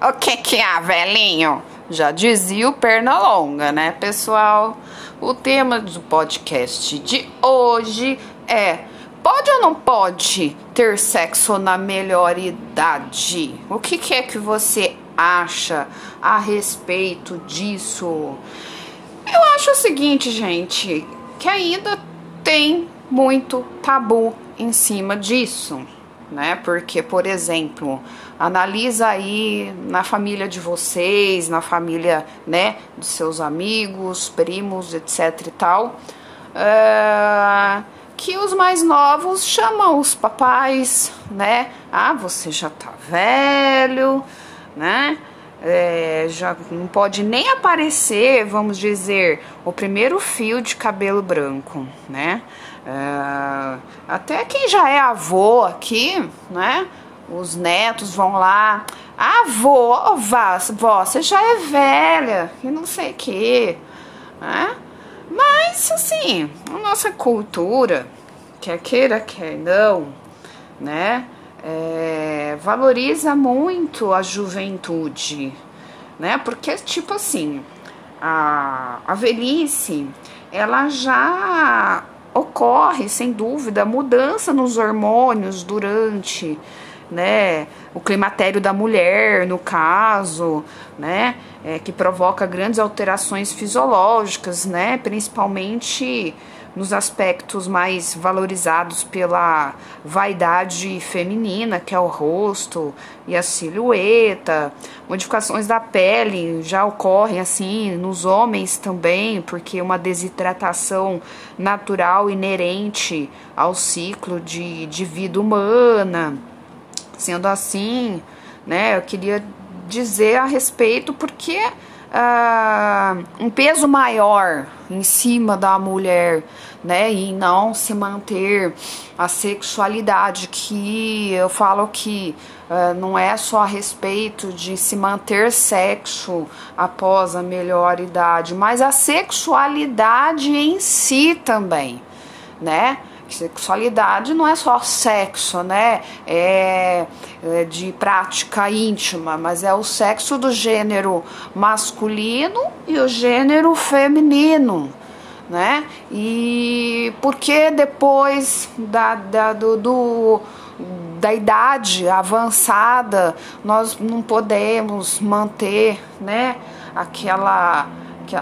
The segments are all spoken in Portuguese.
o que que é, velhinho? Já dizia o Pernalonga, né, pessoal? O tema do podcast de hoje é: pode ou não pode ter sexo na melhor idade? O que, que é que você acha a respeito disso? Eu acho o seguinte, gente, que ainda tem muito tabu em cima disso, né? Porque, por exemplo, analisa aí na família de vocês, na família, né, dos seus amigos, primos, etc e tal, uh, que os mais novos chamam os papais, né? Ah, você já tá velho, né? É, já não pode nem aparecer, vamos dizer, o primeiro fio de cabelo branco, né? É, até quem já é avô aqui, né? Os netos vão lá, avô, vó, vó, você já é velha, e não sei o que, né? Mas, assim, a nossa cultura, quer queira, quer não, né? é, valoriza muito a juventude, né? Porque, tipo assim, a, a velhice, ela já ocorre, sem dúvida, mudança nos hormônios durante, né? O climatério da mulher, no caso, né? É, que provoca grandes alterações fisiológicas, né? Principalmente nos aspectos mais valorizados pela vaidade feminina, que é o rosto e a silhueta. Modificações da pele já ocorrem assim nos homens também, porque uma desidratação natural inerente ao ciclo de, de vida humana. Sendo assim, né, eu queria dizer a respeito porque uh, um peso maior em cima da mulher, né? E não se manter a sexualidade, que eu falo que uh, não é só a respeito de se manter sexo após a melhor idade, mas a sexualidade em si também, né? Sexualidade não é só sexo, né? É, é, de prática íntima, mas é o sexo do gênero masculino e o gênero feminino, né? E porque depois da, da, do, do da idade avançada nós não podemos manter, né? Aquela,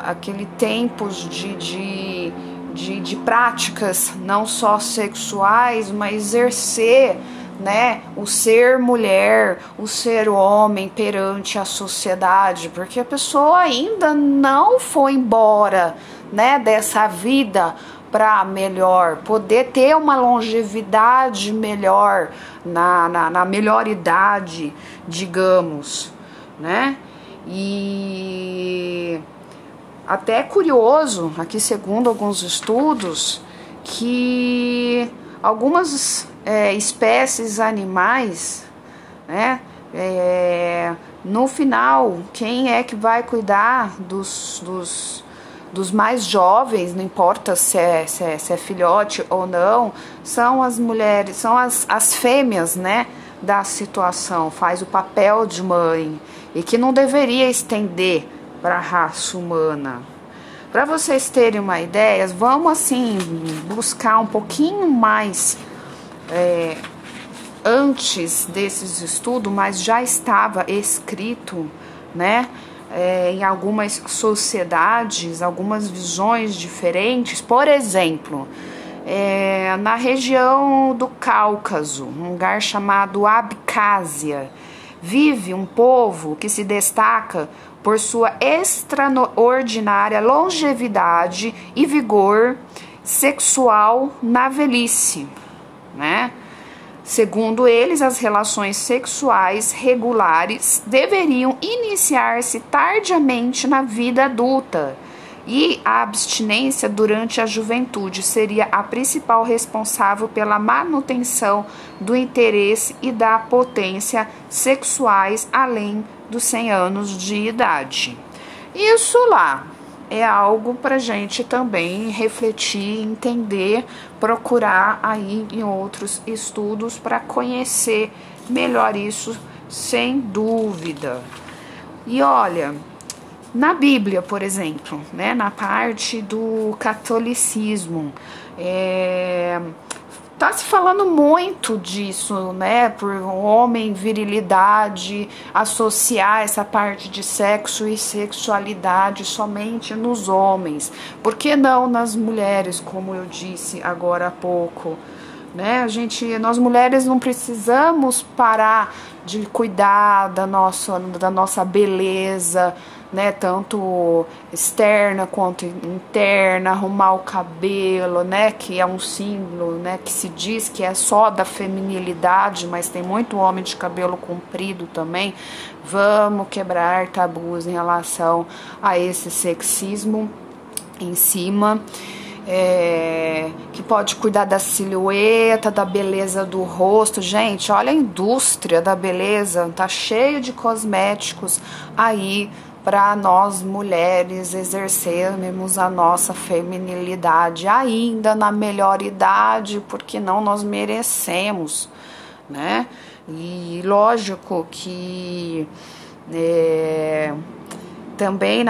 aquele tempos de, de de, de práticas não só sexuais, mas exercer né, o ser mulher, o ser homem perante a sociedade, porque a pessoa ainda não foi embora, né, dessa vida para melhor, poder ter uma longevidade melhor na, na, na melhor idade, digamos, né? E até é curioso, aqui segundo alguns estudos, que algumas é, espécies animais, né, é, no final, quem é que vai cuidar dos, dos, dos mais jovens, não importa se é, se é, se é filhote ou não, são as mulheres, são as, as fêmeas, né, da situação, faz o papel de mãe e que não deveria estender para a raça humana. Para vocês terem uma ideia, vamos assim buscar um pouquinho mais é, antes desses estudos, mas já estava escrito, né? É, em algumas sociedades, algumas visões diferentes. Por exemplo, é, na região do Cáucaso, um lugar chamado Abcásia, vive um povo que se destaca por sua extraordinária longevidade e vigor sexual na velhice, né? Segundo eles, as relações sexuais regulares deveriam iniciar-se tardiamente na vida adulta e a abstinência durante a juventude seria a principal responsável pela manutenção do interesse e da potência sexuais além dos 100 anos de idade. Isso lá é algo para gente também refletir, entender, procurar aí em outros estudos para conhecer melhor isso sem dúvida. E olha, na Bíblia, por exemplo, né, na parte do catolicismo, é, tá se falando muito disso, né? Por homem, virilidade, associar essa parte de sexo e sexualidade somente nos homens. Por que não nas mulheres, como eu disse agora há pouco? Né? A gente, nós mulheres não precisamos parar de cuidar da nossa, da nossa beleza, né, tanto externa quanto interna, arrumar o cabelo, né, que é um símbolo, né, que se diz que é só da feminilidade, mas tem muito homem de cabelo comprido também. Vamos quebrar tabus em relação a esse sexismo em cima. É, que pode cuidar da silhueta, da beleza do rosto. Gente, olha a indústria da beleza, tá cheio de cosméticos aí para nós mulheres exercermos a nossa feminilidade ainda na melhor idade, porque não nós merecemos, né? E lógico que é, também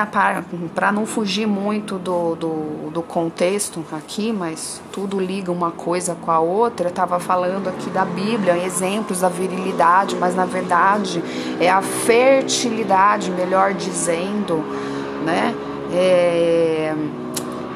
para não fugir muito do, do, do, contexto aqui, mas tudo liga uma coisa com a outra. Eu estava falando aqui da Bíblia, exemplos da virilidade, mas na verdade é a fertilidade, melhor dizendo, né? É,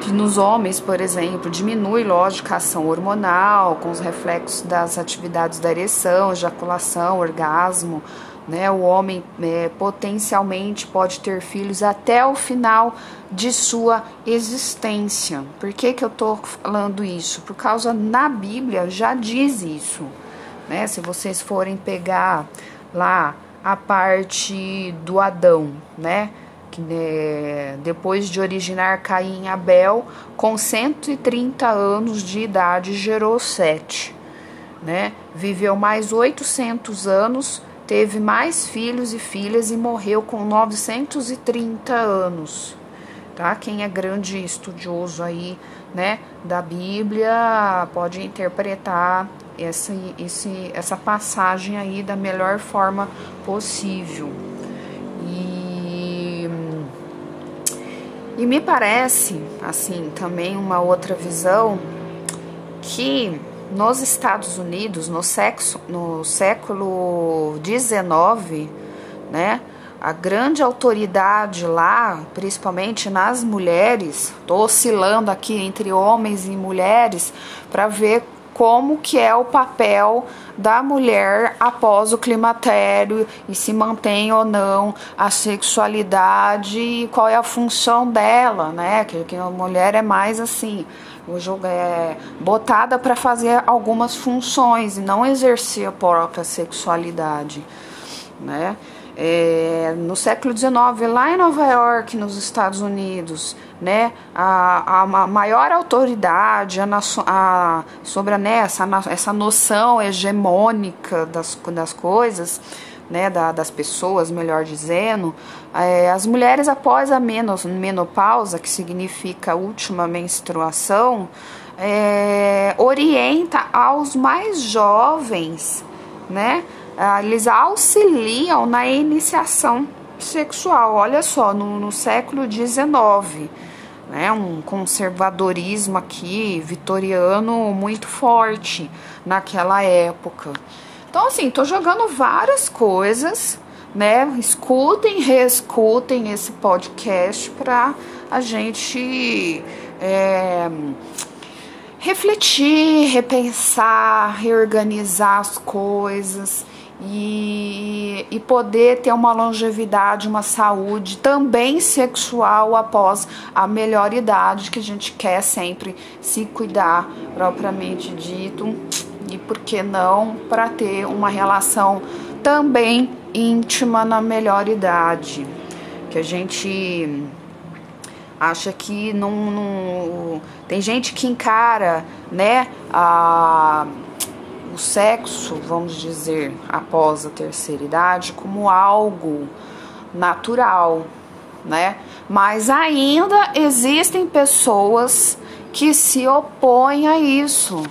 que nos homens, por exemplo, diminui, lógico, a ação hormonal, com os reflexos das atividades da ereção, ejaculação, orgasmo né? O homem é, potencialmente pode ter filhos até o final de sua existência. Por que, que eu estou falando isso? Por causa na Bíblia já diz isso. Né? Se vocês forem pegar lá a parte do Adão, né? Que, né, depois de originar Caim Abel, com 130 anos de idade, gerou Sete. Né? Viveu mais 800 anos teve mais filhos e filhas e morreu com 930 anos. Tá? Quem é grande estudioso aí, né, da Bíblia, pode interpretar essa, esse, essa passagem aí da melhor forma possível. E, e me parece, assim, também uma outra visão que nos Estados Unidos, no, sexo, no século XIX, né, a grande autoridade lá, principalmente nas mulheres, estou oscilando aqui entre homens e mulheres para ver como que é o papel da mulher após o climatério e se mantém ou não a sexualidade e qual é a função dela, né? Que, que a mulher é mais assim, é botada para fazer algumas funções e não exercer a própria sexualidade, né? É, no século XIX, lá em Nova York, nos Estados Unidos, né, a, a maior autoridade a, a, sobre né, essa, essa noção hegemônica das, das coisas, né, da, das pessoas, melhor dizendo, as mulheres após a menopausa, que significa última menstruação, é, orienta aos mais jovens, né, eles auxiliam na iniciação sexual. Olha só, no, no século XIX, né, um conservadorismo aqui vitoriano muito forte naquela época. Então, assim, tô jogando várias coisas, né? Escutem, reescutem esse podcast para a gente é, refletir, repensar, reorganizar as coisas e, e poder ter uma longevidade, uma saúde também sexual após a melhor idade que a gente quer sempre se cuidar propriamente dito e por que não para ter uma relação também íntima na melhor idade, que a gente acha que não, não tem gente que encara, né, a o sexo, vamos dizer, após a terceira idade como algo natural, né? Mas ainda existem pessoas que se opõem a isso,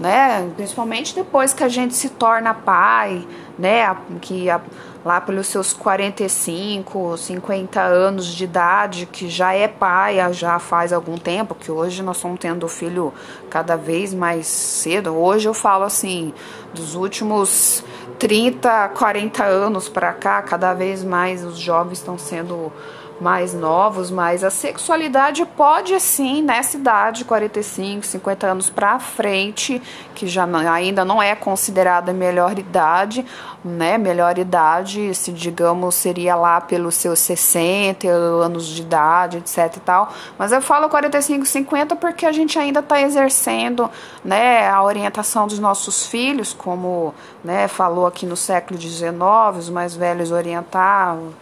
né? Principalmente depois que a gente se torna pai, né, que lá pelos seus 45, 50 anos de idade, que já é pai já faz algum tempo, que hoje nós estamos tendo filho cada vez mais cedo. Hoje eu falo assim, dos últimos 30, 40 anos para cá, cada vez mais os jovens estão sendo mais novos, mas a sexualidade pode sim, nessa idade, 45, 50 anos para frente, que já ainda não é considerada melhor idade, né? Melhor idade, se digamos, seria lá pelos seus 60 anos de idade, etc e tal. Mas eu falo 45, 50 porque a gente ainda está exercendo, né, a orientação dos nossos filhos, como, né, falou aqui no século XIX, os mais velhos orientavam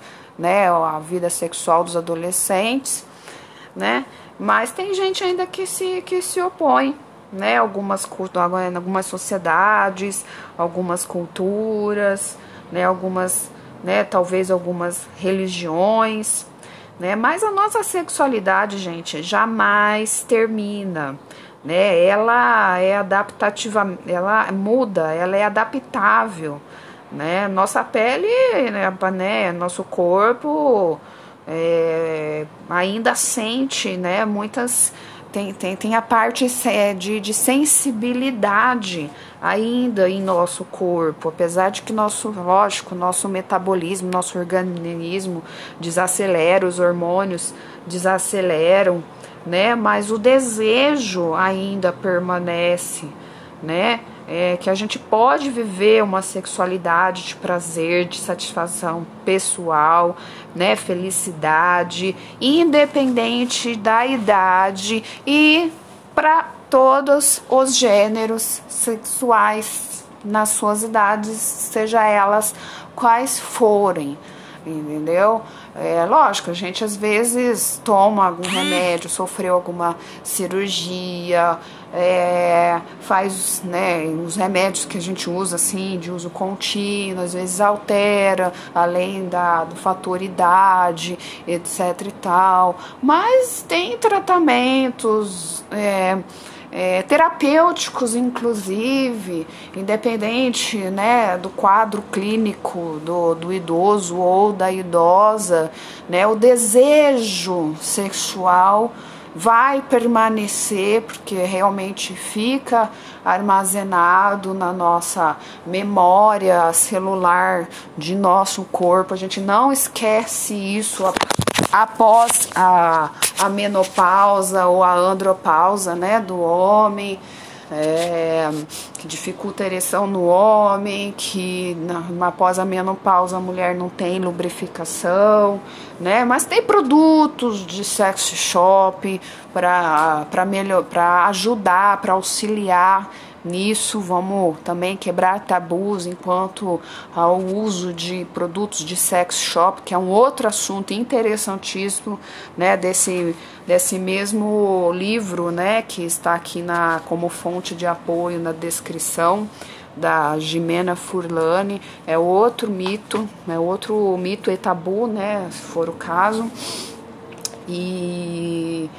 né, a vida sexual dos adolescentes, né? Mas tem gente ainda que se, que se opõe, né? Algumas, algumas sociedades, algumas culturas, né? Algumas, né? Talvez algumas religiões, né? Mas a nossa sexualidade, gente, jamais termina, né? Ela é adaptativa, ela muda, ela é adaptável, né? Nossa pele, né, né nosso corpo é, ainda sente, né? Muitas tem, tem, tem a parte de, de sensibilidade ainda em nosso corpo, apesar de que nosso, lógico, nosso metabolismo, nosso organismo desacelera, os hormônios desaceleram, né? Mas o desejo ainda permanece, né? É, que a gente pode viver uma sexualidade de prazer, de satisfação pessoal, né, felicidade, independente da idade e para todos os gêneros sexuais nas suas idades, seja elas quais forem, entendeu? É lógico, a gente às vezes toma algum remédio, sofreu alguma cirurgia, é, faz né, os remédios que a gente usa assim, de uso contínuo, às vezes altera, além da, do fator idade, etc e tal. Mas tem tratamentos. É, é, terapêuticos, inclusive, independente né, do quadro clínico do, do idoso ou da idosa, né, o desejo sexual vai permanecer, porque realmente fica armazenado na nossa memória celular de nosso corpo. A gente não esquece isso após a, a menopausa ou a andropausa né, do homem é, que dificulta a ereção no homem, que na, após a menopausa a mulher não tem lubrificação, né? Mas tem produtos de sex shop para melhor, para ajudar, para auxiliar nisso. Vamos também quebrar tabus enquanto ao uso de produtos de sex shop, que é um outro assunto interessantíssimo, né, desse desse mesmo livro, né, que está aqui na como fonte de apoio na descrição da Jimena Furlani, é outro mito, é outro mito e tabu, né, se for o caso. E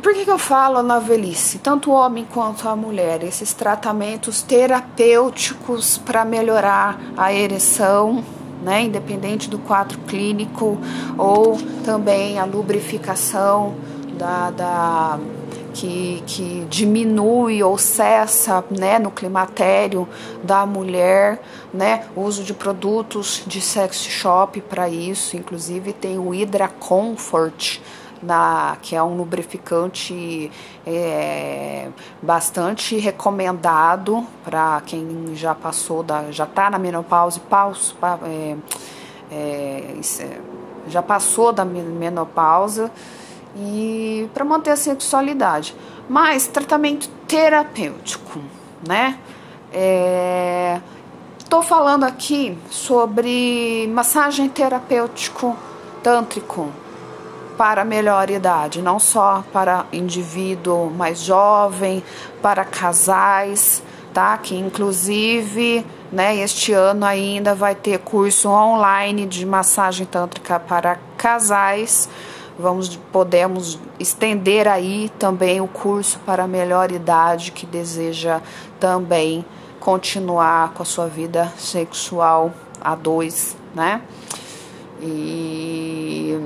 por que, que eu falo na velhice? Tanto o homem quanto a mulher, esses tratamentos terapêuticos para melhorar a ereção, né, independente do quadro clínico, ou também a lubrificação da, da que, que diminui ou cessa né, no climatério da mulher, né, uso de produtos de sex shop para isso, inclusive tem o Hydra Comfort, na, que é um lubrificante é, bastante recomendado para quem já passou da, já está na menopausa, paus, é, é, já passou da menopausa e para manter a sexualidade. Mas tratamento terapêutico, né? Estou é, falando aqui sobre massagem terapêutico tântrico para melhor idade, não só para indivíduo mais jovem, para casais, tá? Que inclusive, né, este ano ainda vai ter curso online de massagem tântrica para casais. Vamos podemos estender aí também o curso para melhor idade que deseja também continuar com a sua vida sexual a dois, né? E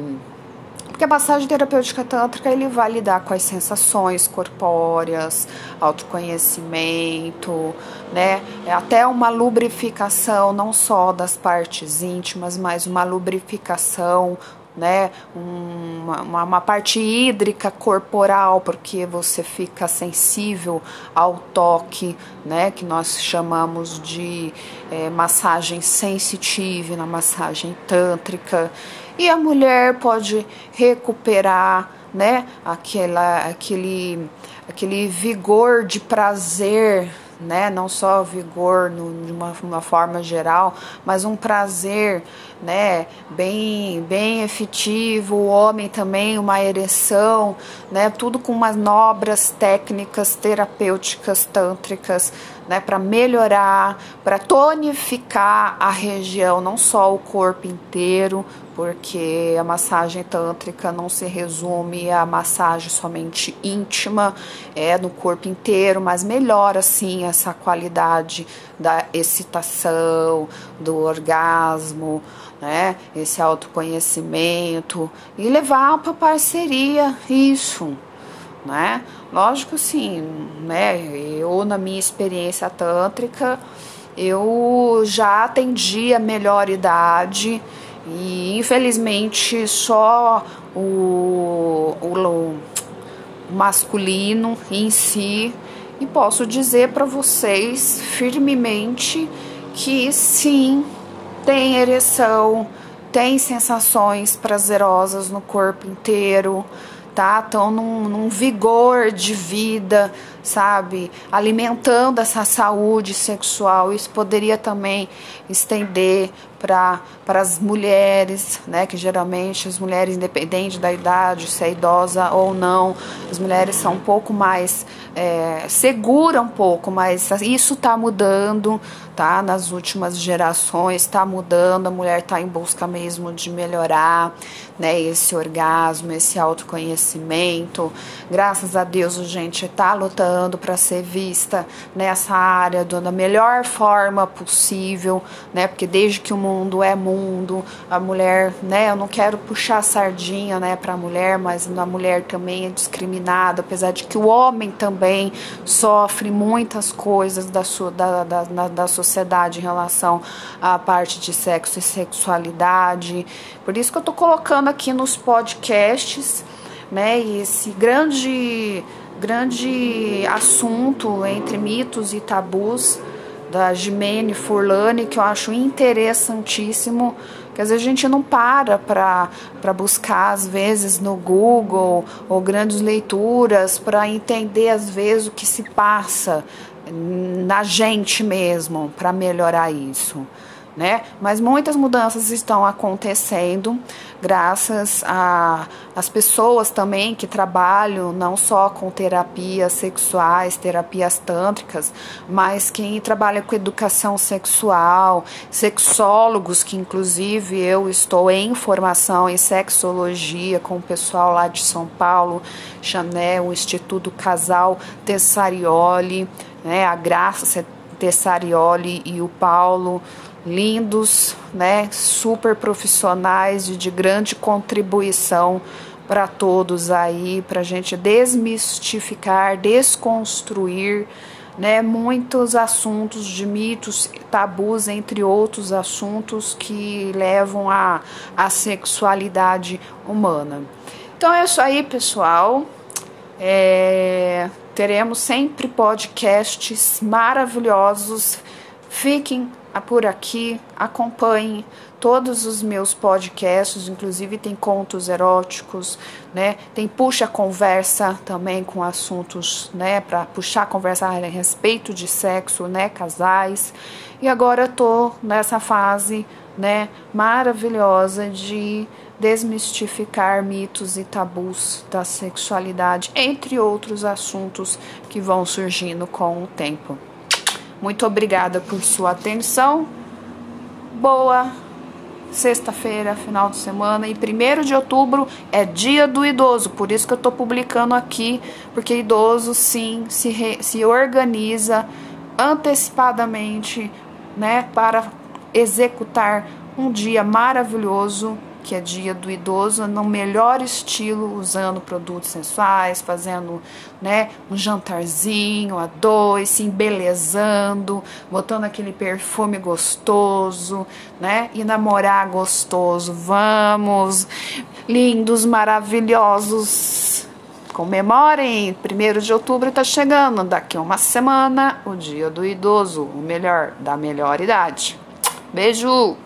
porque a massagem terapêutica tântrica ele vai lidar com as sensações corpóreas, autoconhecimento, né? É até uma lubrificação não só das partes íntimas, mas uma lubrificação né, uma, uma, parte hídrica corporal, porque você fica sensível ao toque, né, que nós chamamos de é, massagem sensitive na massagem tântrica, e a mulher pode recuperar, né, aquela, aquele, aquele vigor de prazer né? Não só vigor no, de uma, uma, forma geral, mas um prazer, né? Bem, bem efetivo. O homem também uma ereção, né? Tudo com umas nobras técnicas terapêuticas tântricas, né? Para melhorar, para tonificar a região, não só o corpo inteiro, porque a massagem tântrica não se resume a massagem somente íntima, é no corpo inteiro, mas melhora sim essa qualidade da excitação, do orgasmo, né? Esse autoconhecimento e levar para parceria isso, né? Lógico sim, né? Eu na minha experiência tântrica, eu já atendi a melhor idade e infelizmente só o, o, o masculino em si. E posso dizer para vocês firmemente que sim, tem ereção, tem sensações prazerosas no corpo inteiro, tá? Estão num, num vigor de vida, sabe? Alimentando essa saúde sexual. Isso poderia também estender para as mulheres, né? Que geralmente as mulheres, independente da idade, se é idosa ou não, as mulheres são um pouco mais é, segura um pouco, mas isso está mudando, tá? Nas últimas gerações está mudando, a mulher está em busca mesmo de melhorar, né? Esse orgasmo, esse autoconhecimento. Graças a Deus a gente está lutando para ser vista nessa área da melhor forma possível, né? Porque desde que o mundo é mundo, a mulher, né? Eu não quero puxar a sardinha, né, para a mulher, mas a mulher também é discriminada, apesar de que o homem também sofre muitas coisas da, sua, da, da, da sociedade em relação à parte de sexo e sexualidade. Por isso que eu tô colocando aqui nos podcasts, né, esse grande grande assunto entre mitos e tabus da Jimene Furlani, que eu acho interessantíssimo, que às vezes a gente não para para buscar, às vezes, no Google ou grandes leituras, para entender, às vezes, o que se passa na gente mesmo, para melhorar isso né? Mas muitas mudanças estão acontecendo graças às pessoas também que trabalham não só com terapias sexuais, terapias tântricas, mas quem trabalha com educação sexual, sexólogos, que inclusive eu estou em formação em sexologia com o pessoal lá de São Paulo, Chanel, o Instituto Casal Tessarioli, né? A Graça Tessarioli e o Paulo lindos, né, super profissionais e de grande contribuição para todos aí, para a gente desmistificar, desconstruir, né, muitos assuntos de mitos, tabus, entre outros assuntos que levam à a, sexualidade humana. Então é isso aí, pessoal. É, teremos sempre podcasts maravilhosos. Fiquem por aqui, acompanhe todos os meus podcasts, inclusive tem contos eróticos, né? Tem puxa conversa também com assuntos, né, para puxar conversa a respeito de sexo, né, casais. E agora tô nessa fase, né, maravilhosa de desmistificar mitos e tabus da sexualidade, entre outros assuntos que vão surgindo com o tempo. Muito obrigada por sua atenção. Boa sexta-feira, final de semana e 1 de outubro é dia do idoso, por isso que eu estou publicando aqui, porque idoso sim se, re, se organiza antecipadamente, né, para executar um dia maravilhoso que é dia do idoso, no melhor estilo, usando produtos sensuais, fazendo né, um jantarzinho a dois, se embelezando, botando aquele perfume gostoso, né? E namorar gostoso. Vamos, lindos, maravilhosos. Comemorem, 1 de outubro está chegando, daqui a uma semana, o dia do idoso, o melhor, da melhor idade. Beijo!